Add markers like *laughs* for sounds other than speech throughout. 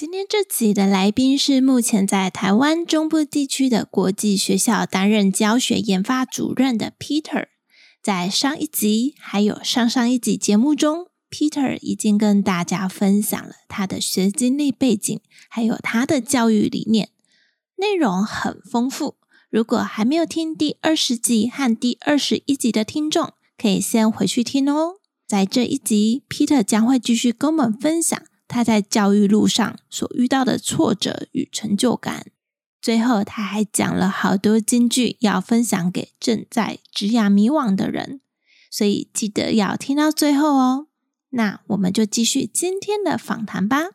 今天这集的来宾是目前在台湾中部地区的国际学校担任教学研发主任的 Peter。在上一集还有上上一集节目中，Peter 已经跟大家分享了他的学经历背景，还有他的教育理念，内容很丰富。如果还没有听第二十集和第二十一集的听众，可以先回去听哦。在这一集，Peter 将会继续跟我们分享。他在教育路上所遇到的挫折与成就感，最后他还讲了好多金句要分享给正在职涯迷惘的人，所以记得要听到最后哦。那我们就继续今天的访谈吧。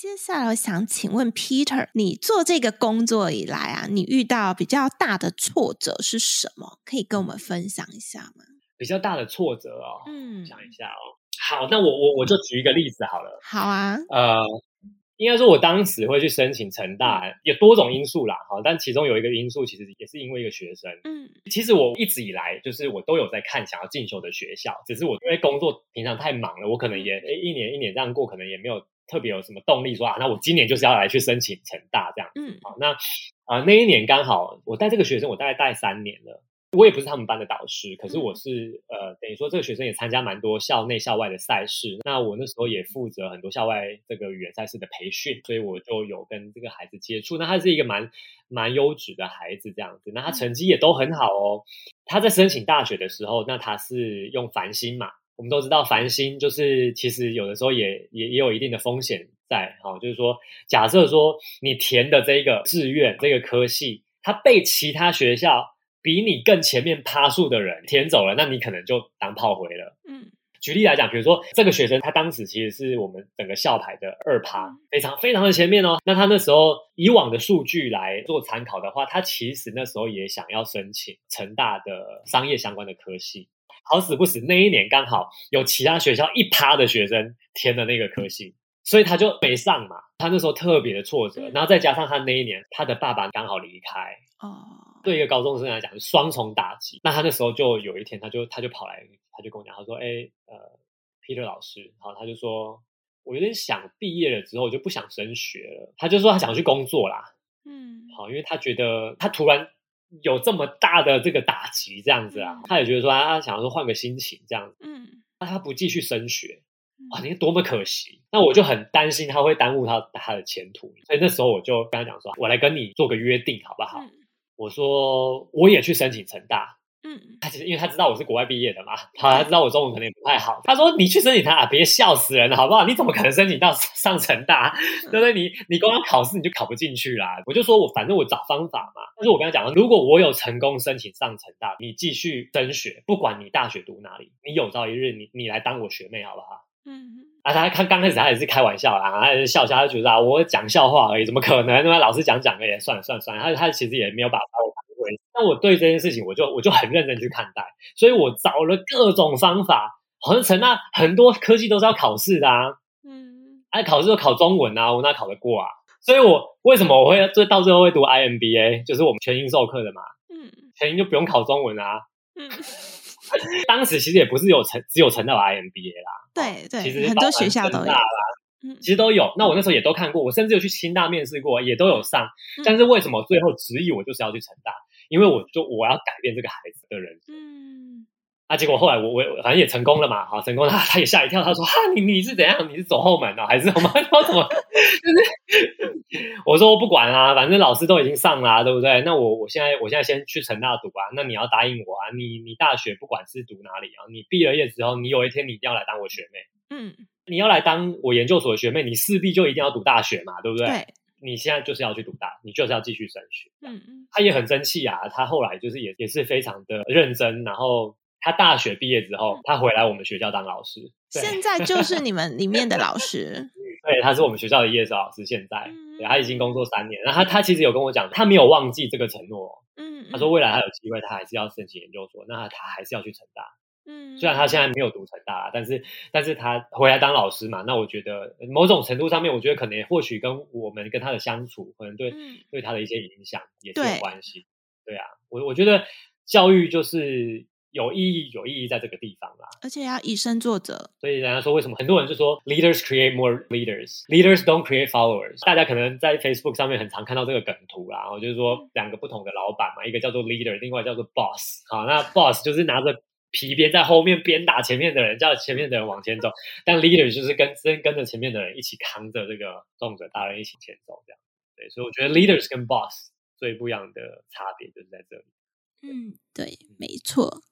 接下来我想请问 Peter，你做这个工作以来啊，你遇到比较大的挫折是什么？可以跟我们分享一下吗？比较大的挫折哦，嗯，想一下哦。好，那我我我就举一个例子好了。好啊，呃，应该说我当时会去申请成大，有多种因素啦，哈，但其中有一个因素其实也是因为一个学生。嗯，其实我一直以来就是我都有在看想要进修的学校，只是我因为工作平常太忙了，我可能也诶一年一年这样过，可能也没有。特别有什么动力说啊？那我今年就是要来去申请成大这样。嗯，好，那啊、呃、那一年刚好我带这个学生，我大概带三年了。我也不是他们班的导师，可是我是呃等于说这个学生也参加蛮多校内校外的赛事。那我那时候也负责很多校外这个语言赛事的培训，所以我就有跟这个孩子接触。那他是一个蛮蛮优质的孩子这样子，那他成绩也都很好哦。他在申请大学的时候，那他是用繁星嘛。我们都知道繁星就是其实有的时候也也也有一定的风险在，哈，就是说假设说你填的这个志愿这个科系，它被其他学校比你更前面趴数的人填走了，那你可能就当炮灰了。嗯，举例来讲，比如说这个学生他当时其实是我们整个校排的二趴，非常非常的前面哦。那他那时候以往的数据来做参考的话，他其实那时候也想要申请成大的商业相关的科系。好死不死，那一年刚好有其他学校一趴的学生填了那个科系，所以他就没上嘛。他那时候特别的挫折，然后再加上他那一年他的爸爸刚好离开，哦，对一个高中生来讲是双重打击。那他那时候就有一天，他就他就跑来，他就跟我讲，他说：“哎，呃，Peter 老师，好，他就说我有点想毕业了之后就不想升学了。他就说他想去工作啦，嗯，好，因为他觉得他突然。”有这么大的这个打击，这样子啊，他也觉得说他想要说换个心情，这样子，嗯，那他不继续升学，哇，你看多么可惜。那我就很担心他会耽误他他的前途，所以那时候我就跟他讲说，我来跟你做个约定，好不好？我说我也去申请成大。嗯，他其实因为他知道我是国外毕业的嘛，好，他知道我中文可能也不太好。他说：“你去申请他啊，别笑死人了，好不好？你怎么可能申请到上成大？对不对？你你光考试你就考不进去啦。”我就说我反正我找方法嘛。但是我跟他讲，如果我有成功申请上成大，你继续升学，不管你大学读哪里，你有朝一日你你来当我学妹，好不好？嗯。啊，他看刚开始他也是开玩笑啦，他也是笑笑，他就觉得啊，我讲笑话而已，怎么可能？因为老师讲讲的也算了算了算了，他他其实也没有把我。那我对这件事情，我就我就很认真去看待，所以我找了各种方法。好像成大很多科技都是要考试的啊，嗯，哎，考试都考中文啊，我哪考得过啊？所以我为什么我会最到最后会读 IMBA，就是我们全英授课的嘛，嗯，全英就不用考中文啊，嗯，*laughs* 当时其实也不是有成只有成大 IMBA 啦，对对，其实很多学校都有啦。其实都有，那我那时候也都看过，我甚至有去清大面试过，也都有上。但是为什么最后执意我就是要去成大？因为我就我要改变这个孩子的人生。嗯，啊，结果后来我我反正也成功了嘛，好成功了，他也吓一跳，他说：“哈，你你是怎样？你是走后门呢，还是什么？*laughs* 我怎么？”就是 *laughs* 我说我不管啊，反正老师都已经上啦啊，对不对？那我我现在我现在先去成大读啊。那你要答应我啊，你你大学不管是读哪里啊，你毕了业之后，你有一天你一定要来当我学妹。嗯。你要来当我研究所的学妹，你势必就一定要读大学嘛，对不对？对。你现在就是要去读大，你就是要继续升学。嗯嗯。他也很争气啊，他后来就是也也是非常的认真，然后他大学毕业之后，他回来我们学校当老师，现在就是你们里面的老师。*laughs* 对，他是我们学校的叶少老师，现在对，他已经工作三年。然后他他其实有跟我讲，他没有忘记这个承诺。嗯，他说未来他有机会，他还是要申请研究所，那他还是要去成大。嗯，虽然他现在没有读成大，但是但是他回来当老师嘛，那我觉得某种程度上面，我觉得可能或许跟我们跟他的相处，可能对、嗯、对他的一些影响也是有关系。对，对啊，我我觉得教育就是有意义，有意义在这个地方啦，而且要以身作则。所以人家说，为什么很多人就说 leaders create more leaders，leaders don't create followers。大家可能在 Facebook 上面很常看到这个梗图啦，我就是说两个不同的老板嘛，一个叫做 leader，另外叫做 boss。好，那 boss 就是拿着。皮鞭在后面鞭打前面的人，叫前面的人往前走。但 leader 就是跟跟跟着前面的人一起扛着这个重责大人一起前走，这样。对，所以我觉得 leaders 跟 boss 最不一样的差别就是在这里。嗯，对，没错。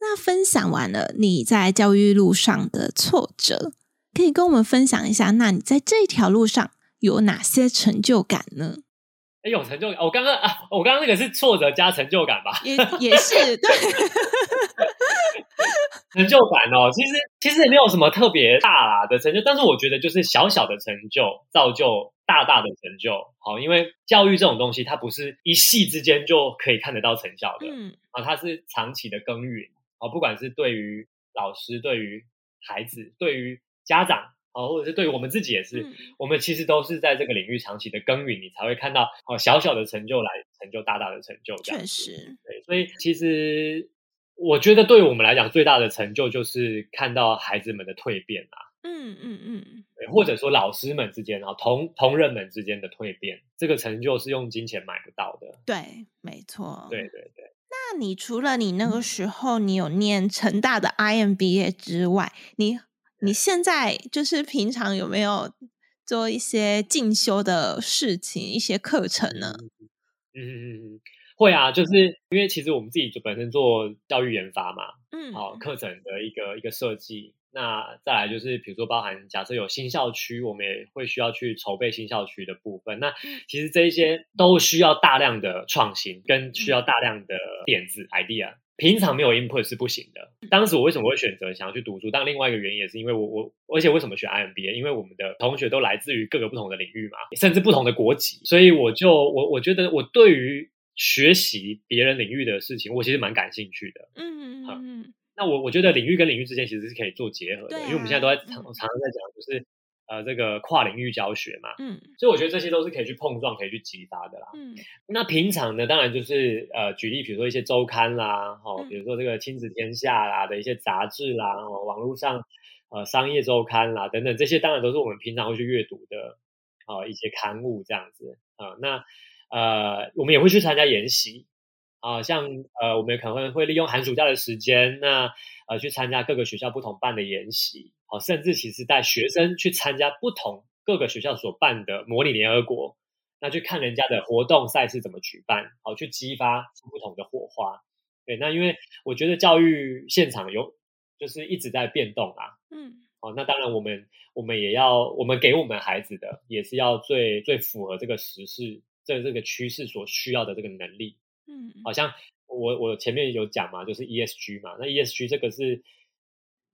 那分享完了你在教育路上的挫折，可以跟我们分享一下，那你在这条路上有哪些成就感呢？哎，有成就感！我刚刚啊，我刚刚那个是挫折加成就感吧？也也是对，成就感哦。其实其实也没有什么特别大啦的成就，但是我觉得就是小小的成就造就大大的成就。好，因为教育这种东西，它不是一夕之间就可以看得到成效的。嗯啊，它是长期的耕耘啊，不管是对于老师、对于孩子、对于家长。哦，或者是对于我们自己也是，嗯、我们其实都是在这个领域长期的耕耘，你才会看到哦小小的成就来成就大大的成就。确实，对，所以其实我觉得对于我们来讲，最大的成就就是看到孩子们的蜕变啊。嗯嗯嗯，对，或者说老师们之间啊，同同仁们之间的蜕变，这个成就是用金钱买不到的。对，没错。对对对。那你除了你那个时候你有念成大的 IMBA 之外，你你现在就是平常有没有做一些进修的事情，一些课程呢？嗯嗯嗯嗯，会啊，就是因为其实我们自己就本身做教育研发嘛，嗯，好，课程的一个一个设计。那再来就是，比如说包含假设有新校区，我们也会需要去筹备新校区的部分。那其实这一些都需要大量的创新，跟需要大量的点子 idea。平常没有 input 是不行的。当时我为什么会选择想要去读书？但另外一个原因也是因为我我，而且为什么选 IMBA？因为我们的同学都来自于各个不同的领域嘛，甚至不同的国籍，所以我就我我觉得我对于学习别人领域的事情，我其实蛮感兴趣的。嗯嗯嗯。那我我觉得领域跟领域之间其实是可以做结合的，啊、因为我们现在都在常常常在讲，就是。呃，这个跨领域教学嘛，嗯，所以我觉得这些都是可以去碰撞、可以去激发的啦。嗯，那平常呢，当然就是呃，举例，比如说一些周刊啦，哦，比如说这个亲子天下啦的一些杂志啦，哦，网络上呃商业周刊啦等等，这些当然都是我们平常会去阅读的，哦，一些刊物这样子啊，呃。那呃，我们也会去参加研习啊，呃，像呃，我们也可能会会利用寒暑假的时间，那呃，去参加各个学校不同办的研习。甚至其实带学生去参加不同各个学校所办的模拟联合国，那去看人家的活动赛事怎么举办，好去激发出不同的火花。对，那因为我觉得教育现场有就是一直在变动啊，嗯，好，那当然我们我们也要我们给我们孩子的也是要最最符合这个时事这这个趋势所需要的这个能力，嗯，好像我我前面有讲嘛，就是 ESG 嘛，那 ESG 这个是。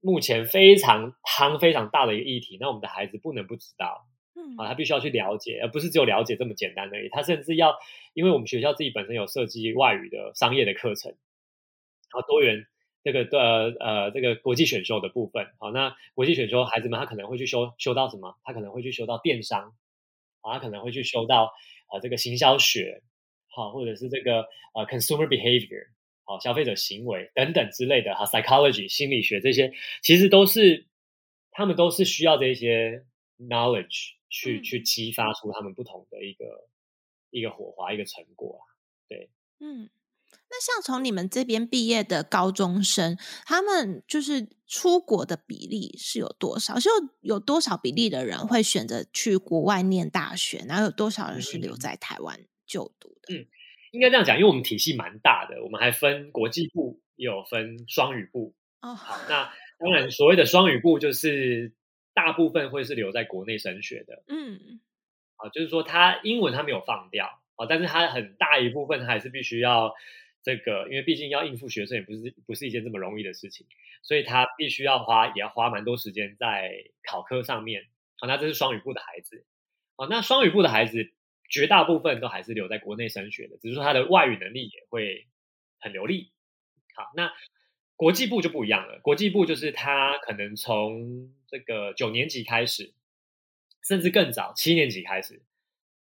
目前非常夯、非常大的一个议题，那我们的孩子不能不知道，嗯，啊，他必须要去了解，而不是只有了解这么简单而已。他甚至要，因为我们学校自己本身有设计外语的商业的课程，好多元这个呃呃这个国际选修的部分，好，那国际选修孩子们他可能会去修修到什么？他可能会去修到电商，啊，他可能会去修到啊、呃、这个行销学，好，或者是这个呃 consumer behavior。哦，消费者行为等等之类的哈，psychology 心理学这些其实都是他们都是需要这些 knowledge 去、嗯、去激发出他们不同的一个一个火花一个成果啊。对，嗯，那像从你们这边毕业的高中生，他们就是出国的比例是有多少？就有多少比例的人会选择去国外念大学，然后有多少人是留在台湾就读的？嗯。应该这样讲，因为我们体系蛮大的，我们还分国际部，也有分双语部。哦，好，那当然，所谓的双语部就是大部分会是留在国内升学的。嗯，啊，就是说他英文他没有放掉啊，但是他很大一部分还是必须要这个，因为毕竟要应付学生也不是不是一件这么容易的事情，所以他必须要花也要花蛮多时间在考科上面。好，那这是双语部的孩子。好，那双语部的孩子绝大部分都还是留在国内升学的，只是说他的外语能力也会很流利。好，那国际部就不一样了，国际部就是他可能从这个九年级开始，甚至更早七年级开始，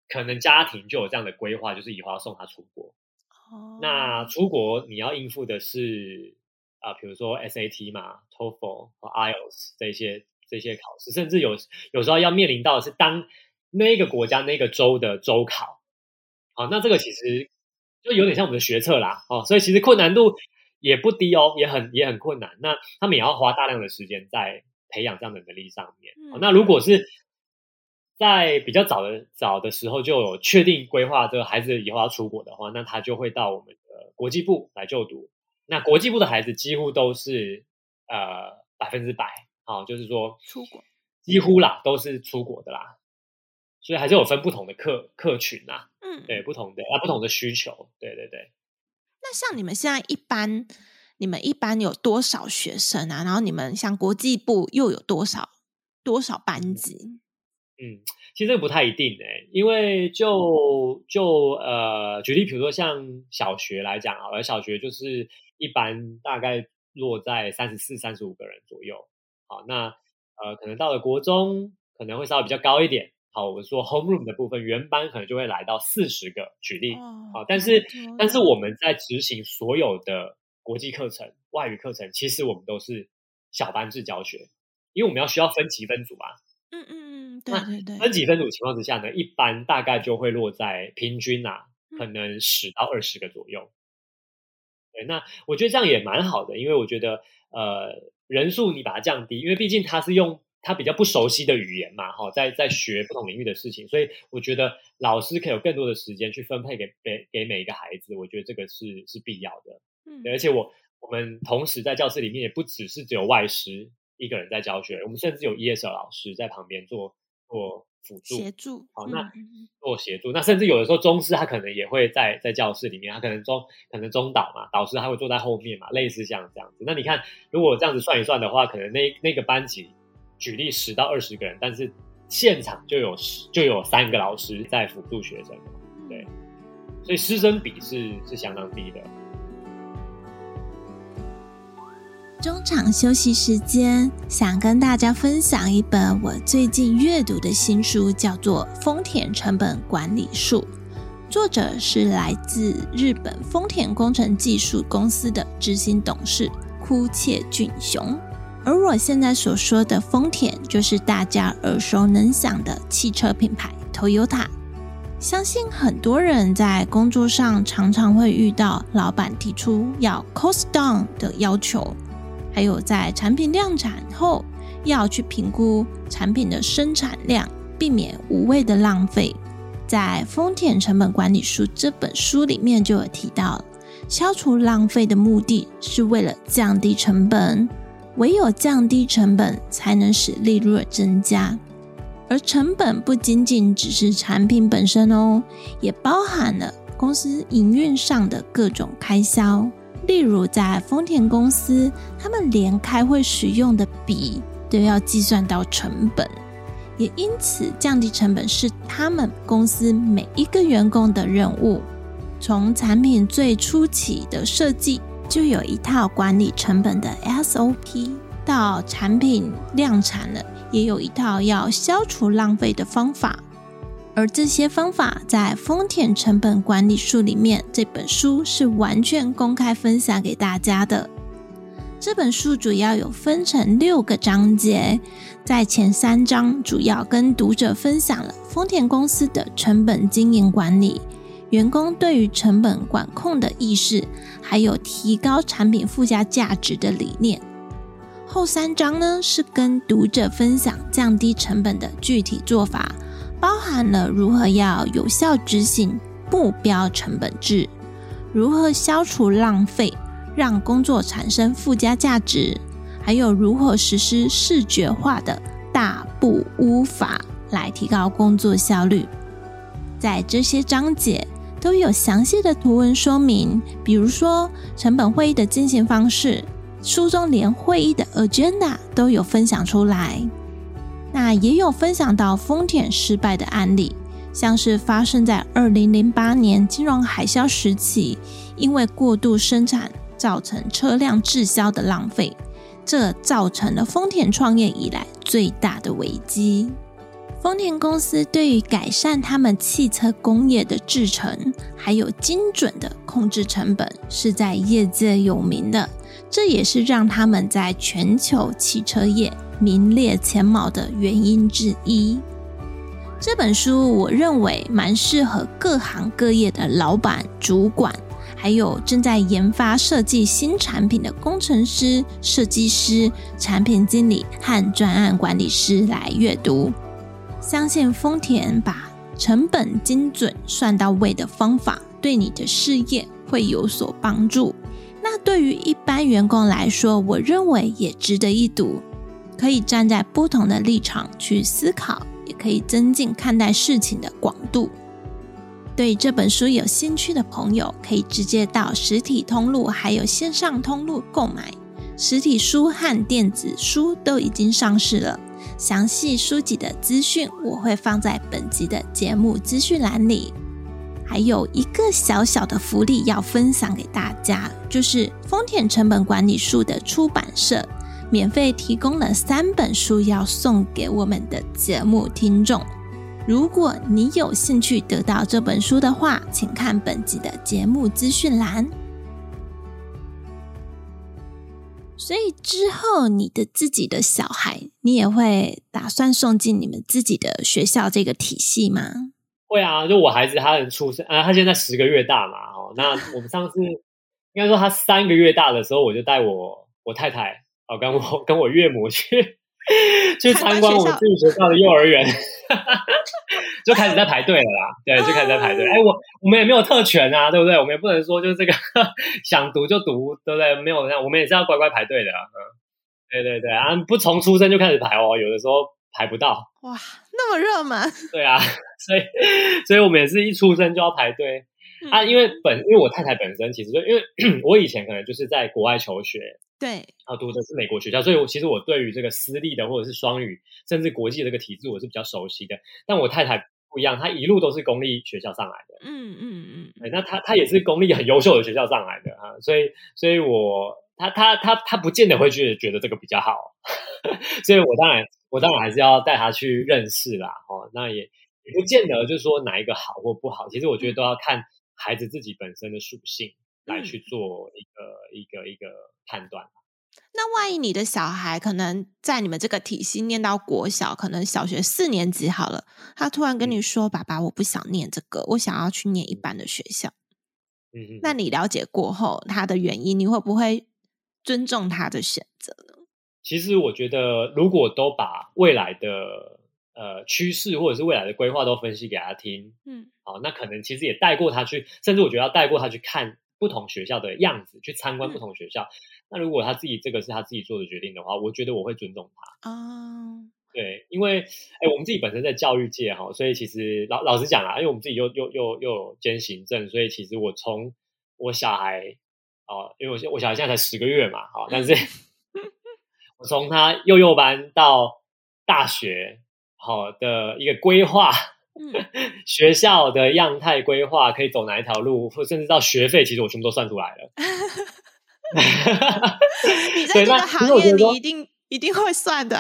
可能家庭就有这样的规划，就是以后要送他出国。哦，那出国你要应付的是啊，呃，比如说 SAT 嘛、TOEFL 和 IELTS 这些这些考试，甚至有有时候要面临到的是当那个国家那个州的州考。好，那这个其实就有点像我们的学测啦。哦，所以其实困难度也不低哦，也很也很困难。那他们也要花大量的时间在培养这样的能力上面。嗯，那如果是在比较早的早的时候就有确定规划这个孩子以后要出国的话，那他就会到我们的国际部来就读。那国际部的孩子几乎都是呃百分之百，好，就是说出国几乎啦都是出国的啦。所以还是有分不同的客客群啊，嗯，对，不同的啊不同的需求，对对对。那像你们现在一般，你们一般有多少学生啊？然后你们像国际部又有多少多少班级？嗯，其实这个不太一定诶、欸，因为就就呃，举例，比如说像小学来讲啊，而小学就是一般大概落在三十四、三十五个人左右。好，那呃，可能到了国中可能会稍微比较高一点。好，我们说 homeroom 的部分，原班可能就会来到四十个，举例。好、哦，但是但是我们在执行所有的国际课程、外语课程，其实我们都是小班制教学，因为我们要需要分级分组啊。嗯嗯。对对对，分级分组情况之下呢，一般大概就会落在平均啊，可能十到二十个左右。对，那我觉得这样也蛮好的，因为我觉得呃人数你把它降低，因为毕竟它是用他比较不熟悉的语言嘛，哈，在在学不同领域的事情，所以我觉得老师可以有更多的时间去分配给给给每一个孩子，我觉得这个是是必要的。嗯，而且我我们同时在教室里面也不只是只有外师一个人在教学，我们甚至有 ESL 老师在旁边做。做辅助协助，好，那做协助，那甚至有的时候中师他可能也会在在教室里面，他可能中可能中导嘛，导师他会坐在后面嘛，类似像这样子。那你看，如果这样子算一算的话，可能那那个班级举例十到二十个人，但是现场就有就有三个老师在辅助学生，对，所以师生比是是相当低的。中场休息时间，想跟大家分享一本我最近阅读的新书，叫做《丰田成本管理术》，作者是来自日本丰田工程技术公司的执行董事枯切俊雄。而我现在所说的丰田，就是大家耳熟能详的汽车品牌 Toyota。相信很多人在工作上常常会遇到老板提出要 cost down 的要求。还有在产品量产后，要去评估产品的生产量，避免无谓的浪费。在《丰田成本管理术》这本书里面就有提到，消除浪费的目的是为了降低成本，唯有降低成本，才能使利润增加。而成本不仅仅只是产品本身哦，也包含了公司营运上的各种开销。例如，在丰田公司，他们连开会使用的笔都要计算到成本，也因此降低成本是他们公司每一个员工的任务。从产品最初期的设计，就有一套管理成本的 SOP，到产品量产了，也有一套要消除浪费的方法。而这些方法在《丰田成本管理术》里面，这本书是完全公开分享给大家的。这本书主要有分成六个章节，在前三章主要跟读者分享了丰田公司的成本经营管理、员工对于成本管控的意识，还有提高产品附加价值的理念。后三章呢，是跟读者分享降低成本的具体做法。包含了如何要有效执行目标成本制，如何消除浪费，让工作产生附加价值，还有如何实施视觉化的大步乌法来提高工作效率。在这些章节都有详细的图文说明，比如说成本会议的进行方式，书中连会议的 agenda 都有分享出来。那也有分享到丰田失败的案例，像是发生在二零零八年金融海啸时期，因为过度生产造成车辆滞销的浪费，这造成了丰田创业以来最大的危机。丰田公司对于改善他们汽车工业的制程，还有精准的控制成本，是在业界有名的。这也是让他们在全球汽车业名列前茅的原因之一。这本书我认为蛮适合各行各业的老板、主管，还有正在研发设计新产品的工程师、设计师、产品经理和专案管理师来阅读。相信丰田把成本精准算到位的方法，对你的事业会有所帮助。那对于一般员工来说，我认为也值得一读，可以站在不同的立场去思考，也可以增进看待事情的广度。对这本书有兴趣的朋友，可以直接到实体通路还有线上通路购买。实体书和电子书都已经上市了。详细书籍的资讯我会放在本集的节目资讯栏里，还有一个小小的福利要分享给大家，就是丰田成本管理术的出版社免费提供了三本书要送给我们的节目听众。如果你有兴趣得到这本书的话，请看本集的节目资讯栏。所以之后，你的自己的小孩，你也会打算送进你们自己的学校这个体系吗？会啊，就我孩子他很出生，啊，他现在十个月大嘛，哦，那我们上次 *laughs* 应该说他三个月大的时候，我就带我我太太，哦，跟我跟我岳母去 *laughs* 去参观我们自己学校的幼儿园。*laughs* 就开始在排队了啦，对，就开始在排队。哎，我我们也没有特权啊，对不对？我们也不能说就是这个 *laughs* 想读就读，对不对？没有我们也是要乖乖排队的。嗯，对对对啊，不从出生就开始排哦，有的时候排不到。哇，那么热门？对啊，所以所以我们也是一出生就要排队。啊，因为本因为我太太本身其实就因为 *clears throat* 我以前可能就是在国外求学，对，然后读的是美国学校，所以我其实我对于这个私立的或者是双语甚至国际的这个体制我是比较熟悉的。但我太太不一样，她一路都是公立学校上来的，嗯嗯嗯，对，那她她也是公立很优秀的学校上来的啊，所以所以我她她她她不见得会觉得觉得这个比较好，*laughs* 所以我当然我当然还是要带她去认识啦，哦，那也也不见得就是说哪一个好或不好，其实我觉得都要看。孩子自己本身的属性来去做一个、嗯、一个一个判断。那万一你的小孩可能在你们这个体系念到国小，可能小学四年级好了，他突然跟你说：“嗯、爸爸，我不想念这个，我想要去念一般的学校。”嗯，那你了解过后他的原因，你会不会尊重他的选择呢？其实我觉得，如果都把未来的。呃，趋势或者是未来的规划都分析给他听，嗯，好，那可能其实也带过他去，甚至我觉得要带过他去看不同学校的样子，去参观不同学校。嗯、那如果他自己这个是他自己做的决定的话，我觉得我会尊重他。哦，对，因为哎，我们自己本身在教育界哈，所以其实老老实讲啊，因为我们自己又又又又有兼行政，所以其实我从我小孩哦，因为我我小孩现在才十个月嘛，好，但是 *laughs* 我从他幼幼班到大学。好的一个规划，嗯，*laughs* 学校的样态规划可以走哪一条路，或甚至到学费，其实我全部都算出来了。*laughs* 你在这个行业，你一定一定会算的。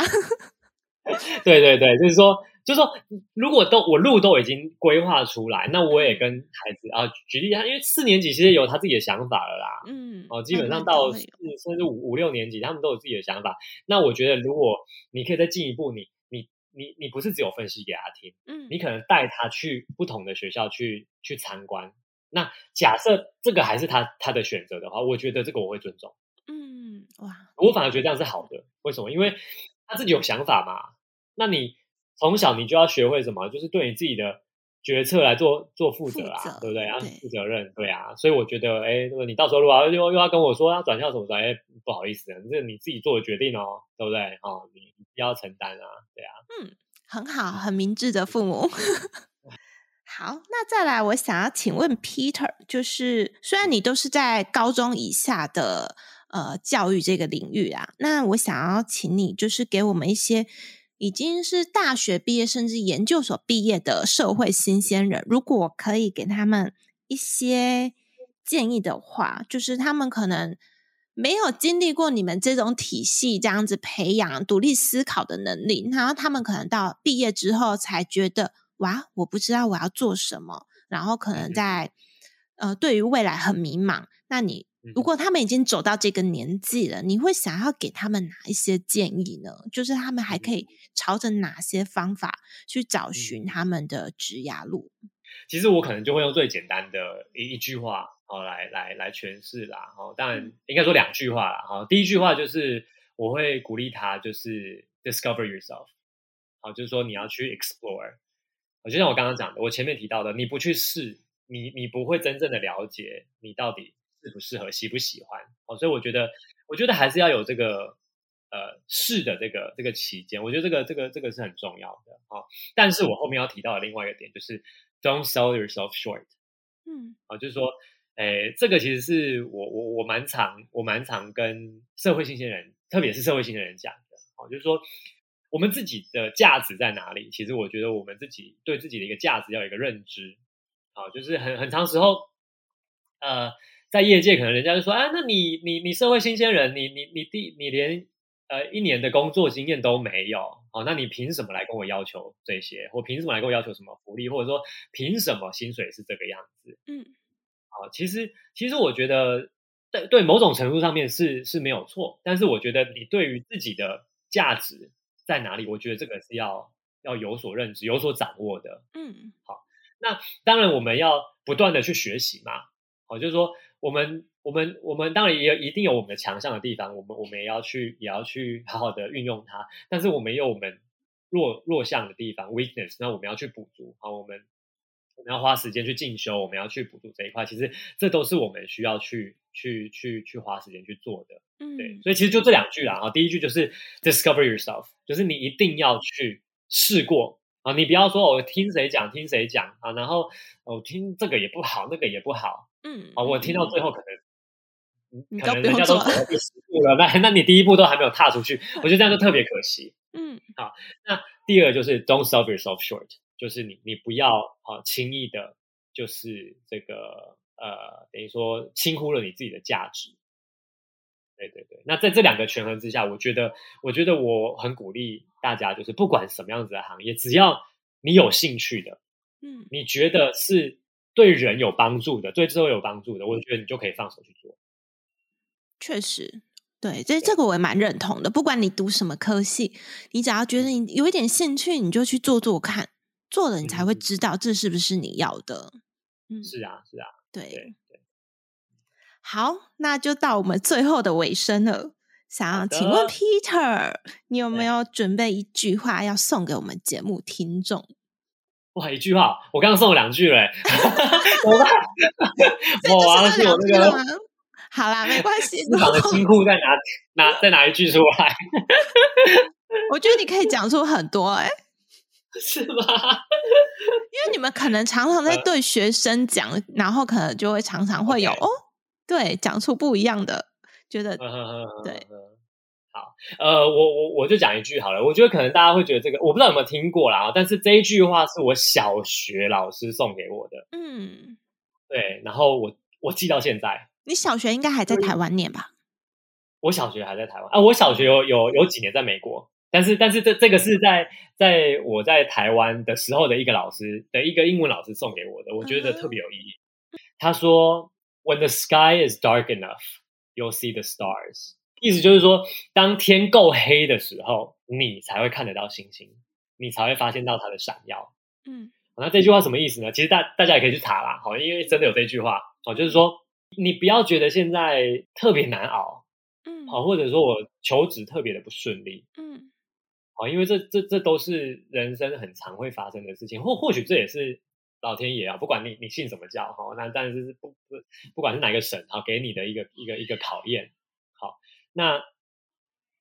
*laughs* 对对对，就是说，就是说，如果都我路都已经规划出来，那我也跟孩子啊举例，他因为四年级其实有他自己的想法了啦。嗯，哦，基本上到四甚至五五六年级，他们都有自己的想法。那我觉得，如果你可以再进一步，你。你你不是只有分析给他听，嗯，你可能带他去不同的学校去去参观。那假设这个还是他他的选择的话，我觉得这个我会尊重。嗯，哇，我反而觉得这样是好的。为什么？因为他自己有想法嘛。那你从小你就要学会什么？就是对你自己的决策来做做负责啊，责，对不对？要负责任，对啊。所以我觉得，哎，如果你到时候如果又又要跟我说要转校什么的，哎，不好意思，这是你自己做的决定哦，对不对？哦，你要承担啊，对啊。嗯，很好，很明智的父母。*laughs* 好，那再来，我想要请问 Peter，就是虽然你都是在高中以下的呃教育这个领域啊，那我想要请你就是给我们一些已经是大学毕业甚至研究所毕业的社会新鲜人，如果可以给他们一些建议的话，就是他们可能没有经历过你们这种体系这样子培养独立思考的能力，然后他们可能到毕业之后才觉得。哇，我不知道我要做什么，然后可能在、嗯、呃，对于未来很迷茫。那你如果他们已经走到这个年纪了，你会想要给他们哪一些建议呢？就是他们还可以朝着哪些方法去找寻他们的职涯路？其实我可能就会用最简单的一一句话哦来来来诠释啦。哦，当然应该说两句话啦。哈，第一句话就是我会鼓励他，就是 discover yourself。好，就是说你要去 explore。就像我刚刚讲的，我前面提到的，你不去试，你你不会真正的了解你到底适不适合，喜不喜欢。哦，所以我觉得，我觉得还是要有这个呃试的这个这个期间，我觉得这个这个这个是很重要的。哦，但是我后面要提到的另外一个点就是 don't sell yourself short。嗯，啊，就是说，诶，这个其实是我我我蛮常我蛮常跟社会新鲜人，特别是社会新鲜人讲的。哦，就是说。我们自己的价值在哪里？其实我觉得我们自己对自己的一个价值要有一个认知，好，就是很很长时候，呃，在业界可能人家就说，啊，那你你你社会新鲜人，你你你第你连呃一年的工作经验都没有，哦，那你凭什么来跟我要求这些？或凭什么来跟我要求什么福利？或者说凭什么薪水是这个样子？嗯，好，其实其实我觉得对对某种程度上面是是没有错，但是我觉得你对于自己的价值。在哪里？我觉得这个是要要有所认知、有所掌握的。嗯，好，那当然我们要不断的去学习嘛。好，就是说我们我们我们当然也一定有我们的强项的地方，我们我们也要去也要去好好的运用它。但是我们也有我们弱弱项的地方 （weakness），那我们要去补足。好，我们我们要花时间去进修，我们要去补足这一块。其实这都是我们需要去。去去去花时间去做的，嗯，对，所以其实就这两句啦啊，第一句就是 discover yourself，就是你一定要去试过啊，你不要说我听谁讲听谁讲啊，然后我听这个也不好，那个也不好，嗯，啊，我听到最后可能，嗯，可能人家都走到第十步了，那 *laughs* 那你第一步都还没有踏出去，我觉得这样就特别可惜，*laughs* 嗯，好，那第二个就是 don't sell yourself short，就是你你不要啊轻易的，就是这个。呃，等于说轻忽了你自己的价值，对对对。那在这两个权衡之下，我觉得，我觉得我很鼓励大家，就是不管什么样子的行业，只要你有兴趣的，嗯，你觉得是对人有帮助的，对社会有帮助的，我觉得你就可以放手去做。确实，对，这这个我也蛮认同的。不管你读什么科系，你只要觉得你有一点兴趣，你就去做做看，做了你才会知道这是不是你要的。嗯，是啊，是啊。对对，好，那就到我们最后的尾声了。想要请问 Peter，你有没有准备一句话要送给我们节目听众？哇，一句话，我刚刚送了两句嘞。*laughs* 我吧，我啊，是我那个，好啦，没关系。市场的金库在哪？哪？在哪一句出来？*laughs* 我觉得你可以讲出很多哎、欸。*laughs* 是吗？因为你们可能常常在对学生讲，呃、然后可能就会常常会有.哦，对，讲出不一样的，觉得、嗯、对。好，呃，我我我就讲一句好了。我觉得可能大家会觉得这个，我不知道有没有听过啦。但是这一句话是我小学老师送给我的。嗯，对。然后我我记到现在。你小学应该还在台湾念吧？我小学还在台湾啊。我小学有有有几年在美国。但是，但是这这个是在在我在台湾的时候的一个老师的一个英文老师送给我的，我觉得特别有意义。他说：“When the sky is dark enough, you'll see the stars。”意思就是说，当天够黑的时候，你才会看得到星星，你才会发现到它的闪耀。嗯，那这句话什么意思呢？其实大大家也可以去查啦，好，因为真的有这句话，好，就是说你不要觉得现在特别难熬，嗯，好，或者说我求职特别的不顺利，嗯。好，因为这这这都是人生很常会发生的事情，或或许这也是老天爷啊，不管你你信什么教哈，那但是不不不管是哪个神啊，给你的一个一个一个考验。好，那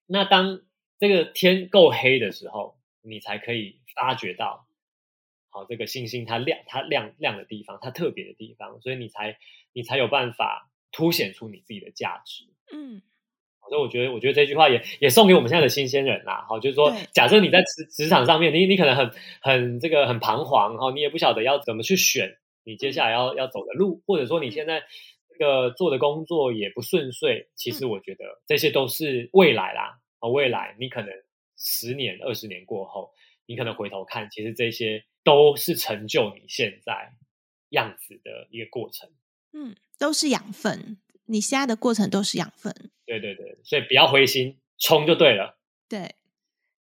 那当这个天够黑的时候，你才可以发觉到，好这个星星它亮它亮亮的地方，它特别的地方，所以你才你才有办法凸显出你自己的价值。嗯。所以我觉得，我觉得这句话也也送给我们现在的新鲜人啦。好，就是说，假设你在职职场上面，你你可能很很这个很彷徨，哈，你也不晓得要怎么去选你接下来要要走的路，或者说你现在这个做的工作也不顺遂。其实我觉得这些都是未来啦，啊，未来你可能十年、二十年过后，你可能回头看，其实这些都是成就你现在样子的一个过程。嗯，都是养分。你现在的过程都是养分，对对对，所以不要灰心，冲就对了。对，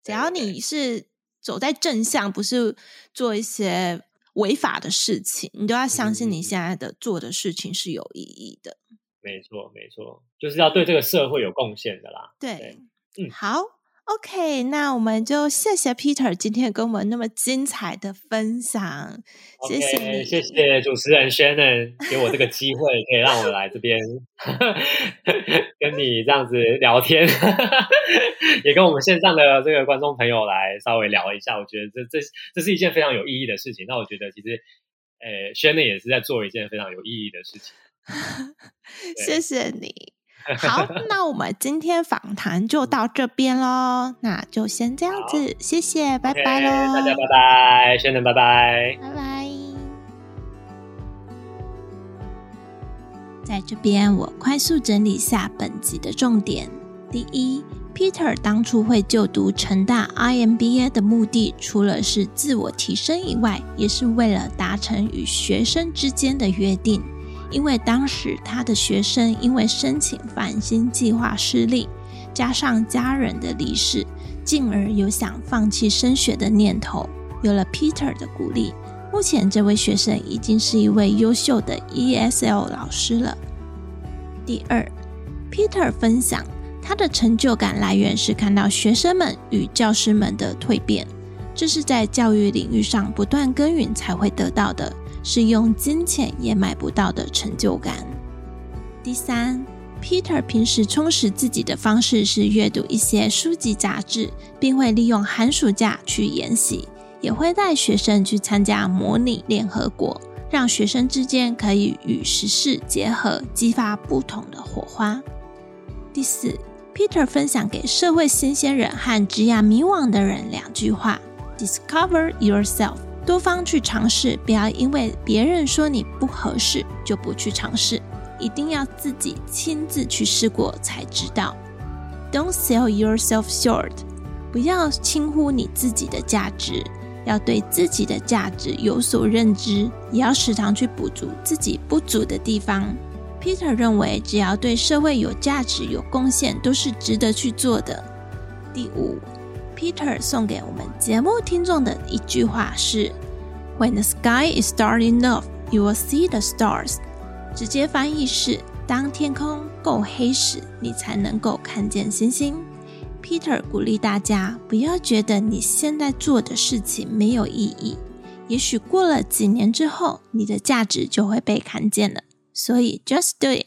只要你是走在正向，不是做一些违法的事情，你都要相信你现在的做的事情是有意义的。没错，没错，就是要对这个社会有贡献的啦。对，对，嗯，好。OK，那我们就谢谢 Peter 今天跟我们那么精彩的分享，okay, 谢谢你，谢谢主持人 Shannon 给我这个机会，可以让我来这边 *laughs* 跟你这样子聊天，*laughs* 也跟我们线上的这个观众朋友来稍微聊一下。我觉得这这这是一件非常有意义的事情。那我觉得其实，呃，Shannon 也是在做一件非常有意义的事情。*laughs* 谢谢你。*laughs* 好，那我们今天访谈就到这边喽，那就先这样子，谢谢，拜拜喽，大家拜拜，先生拜拜，拜拜。在这边，我快速整理下本集的重点：第一，Peter 当初会就读成大 IMBA 的目的，除了是自我提升以外，也是为了达成与学生之间的约定。因为当时他的学生因为申请繁星计划失利，加上家人的离世，进而有想放弃升学的念头。有了 Peter 的鼓励，目前这位学生已经是一位优秀的 ESL 老师了。第二，Peter 分享他的成就感来源是看到学生们与教师们的蜕变，这是在教育领域上不断耕耘才会得到的。是用金钱也买不到的成就感。第三，Peter 平时充实自己的方式是阅读一些书籍杂志，并会利用寒暑假去研习，也会带学生去参加模拟联合国，让学生之间可以与时事结合，激发不同的火花。第四，Peter 分享给社会新鲜人和职业迷惘的人两句话：Discover yourself。多方去尝试，不要因为别人说你不合适就不去尝试，一定要自己亲自去试过才知道。Don't sell yourself short，不要轻忽你自己的价值，要对自己的价值有所认知，也要时常去补足自己不足的地方。Peter 认为，只要对社会有价值、有贡献，都是值得去做的。第五。Peter 送给我们节目听众的一句话是：“When the sky is dark enough, you will see the stars。”直接翻译是：“当天空够黑时，你才能够看见星星。” Peter 鼓励大家不要觉得你现在做的事情没有意义，也许过了几年之后，你的价值就会被看见了。所以，just do it。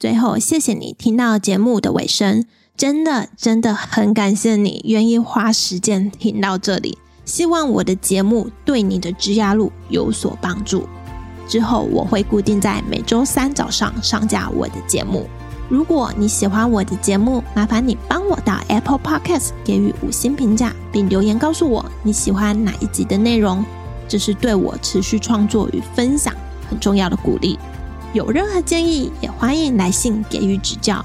最后，谢谢你听到节目的尾声。真的真的很感谢你愿意花时间听到这里，希望我的节目对你的职涯路有所帮助。之后我会固定在每周三早上上架我的节目。如果你喜欢我的节目，麻烦你帮我到 Apple Podcast 给予五星评价，并留言告诉我你喜欢哪一集的内容，这是对我持续创作与分享很重要的鼓励。有任何建议，也欢迎来信给予指教。